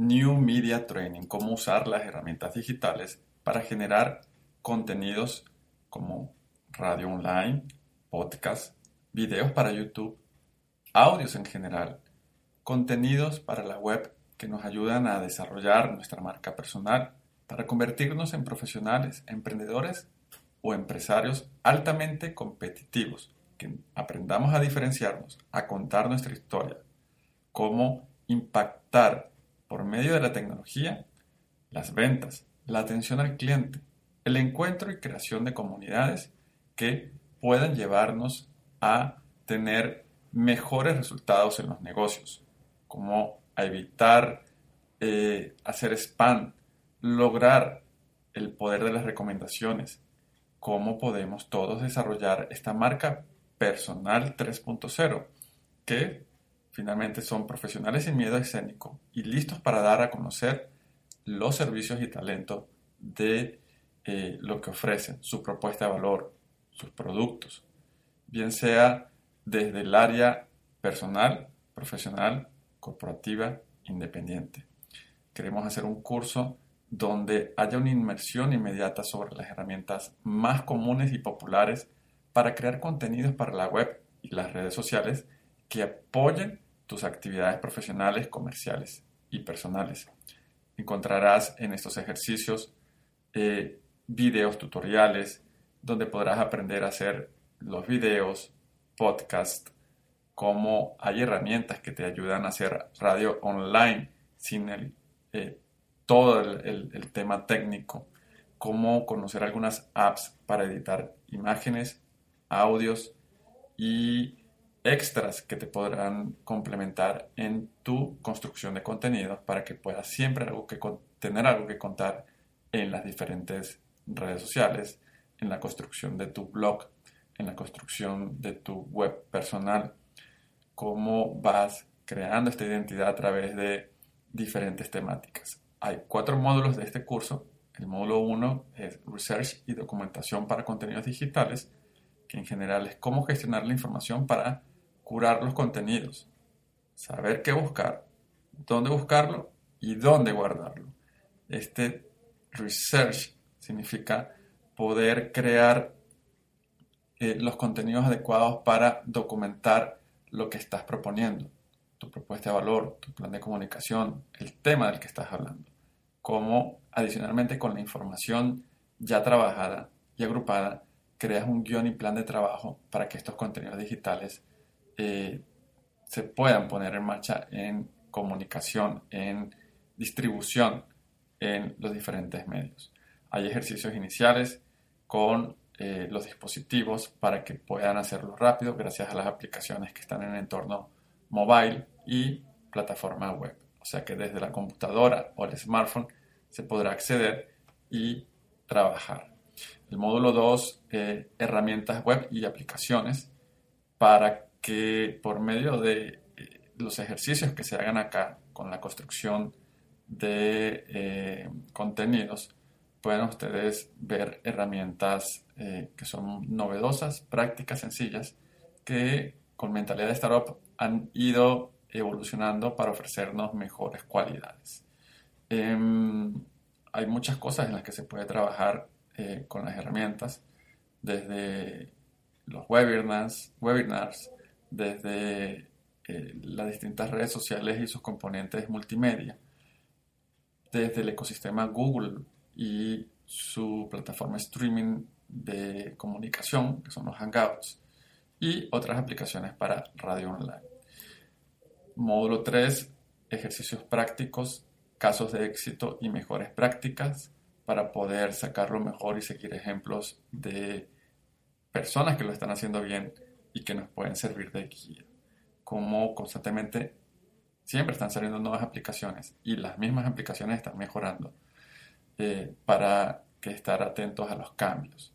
New Media Training, cómo usar las herramientas digitales para generar contenidos como radio online, podcast, videos para YouTube, audios en general, contenidos para la web que nos ayudan a desarrollar nuestra marca personal, para convertirnos en profesionales, emprendedores o empresarios altamente competitivos, que aprendamos a diferenciarnos, a contar nuestra historia, cómo impactar por medio de la tecnología las ventas, la atención al cliente, el encuentro y creación de comunidades que puedan llevarnos a tener mejores resultados en los negocios, como a evitar eh, hacer spam, lograr el poder de las recomendaciones, cómo podemos todos desarrollar esta marca personal 3.0, que finalmente son profesionales sin miedo escénico y listos para dar a conocer los servicios y talentos de eh, lo que ofrecen, su propuesta de valor, sus productos, bien sea desde el área personal, profesional, corporativa, independiente. Queremos hacer un curso donde haya una inmersión inmediata sobre las herramientas más comunes y populares para crear contenidos para la web y las redes sociales que apoyen tus actividades profesionales, comerciales y personales. Encontrarás en estos ejercicios eh, videos tutoriales donde podrás aprender a hacer los videos, podcast, cómo hay herramientas que te ayudan a hacer radio online sin el, eh, todo el, el tema técnico, cómo conocer algunas apps para editar imágenes, audios y extras que te podrán complementar en tu construcción de contenidos para que puedas siempre algo que, tener algo que contar en las diferentes redes sociales, en la construcción de tu blog, en la construcción de tu web personal, cómo vas creando esta identidad a través de diferentes temáticas. Hay cuatro módulos de este curso. El módulo 1 es Research y Documentación para Contenidos Digitales, que en general es cómo gestionar la información para curar los contenidos, saber qué buscar, dónde buscarlo y dónde guardarlo. Este research significa poder crear eh, los contenidos adecuados para documentar lo que estás proponiendo, tu propuesta de valor, tu plan de comunicación, el tema del que estás hablando. Cómo adicionalmente con la información ya trabajada y agrupada, creas un guion y plan de trabajo para que estos contenidos digitales eh, se puedan poner en marcha en comunicación, en distribución en los diferentes medios. Hay ejercicios iniciales con eh, los dispositivos para que puedan hacerlo rápido gracias a las aplicaciones que están en el entorno mobile y plataforma web. O sea que desde la computadora o el smartphone se podrá acceder y trabajar. El módulo 2, eh, herramientas web y aplicaciones para que por medio de eh, los ejercicios que se hagan acá con la construcción de eh, contenidos, puedan ustedes ver herramientas eh, que son novedosas, prácticas, sencillas, que con mentalidad de startup han ido evolucionando para ofrecernos mejores cualidades. Em, hay muchas cosas en las que se puede trabajar con las herramientas, desde los webinars, webinars desde eh, las distintas redes sociales y sus componentes multimedia, desde el ecosistema Google y su plataforma streaming de comunicación, que son los Hangouts, y otras aplicaciones para radio online. Módulo 3, ejercicios prácticos, casos de éxito y mejores prácticas para poder sacarlo mejor y seguir ejemplos de personas que lo están haciendo bien y que nos pueden servir de guía. Cómo constantemente siempre están saliendo nuevas aplicaciones y las mismas aplicaciones están mejorando eh, para que estar atentos a los cambios.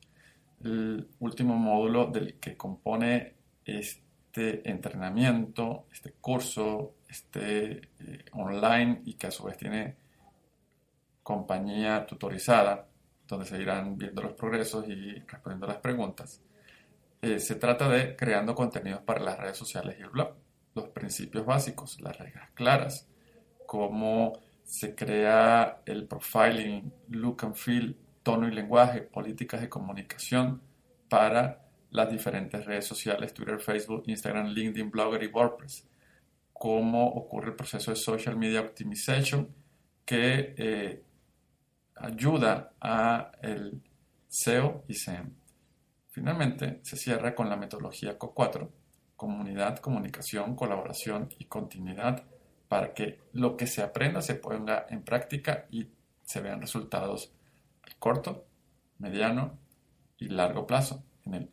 El último módulo del que compone este entrenamiento, este curso, este eh, online y que a su vez tiene compañía tutorizada, donde se irán viendo los progresos y respondiendo las preguntas. Eh, se trata de creando contenidos para las redes sociales y el blog. Los principios básicos, las reglas claras, cómo se crea el profiling, look and feel, tono y lenguaje, políticas de comunicación para las diferentes redes sociales, Twitter, Facebook, Instagram, LinkedIn, Blogger y WordPress. Cómo ocurre el proceso de Social Media Optimization que eh, ayuda a el SEO y SEM. Finalmente, se cierra con la metodología CO4, comunidad, comunicación, colaboración y continuidad, para que lo que se aprenda se ponga en práctica y se vean resultados a corto, mediano y largo plazo,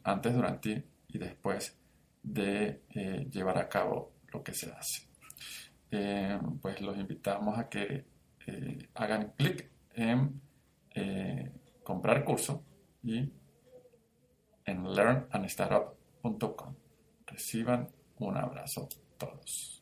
antes, durante y después de eh, llevar a cabo lo que se hace. Eh, pues los invitamos a que eh, hagan clic en comprar curso y en learnandstartup.com. Reciban un abrazo todos.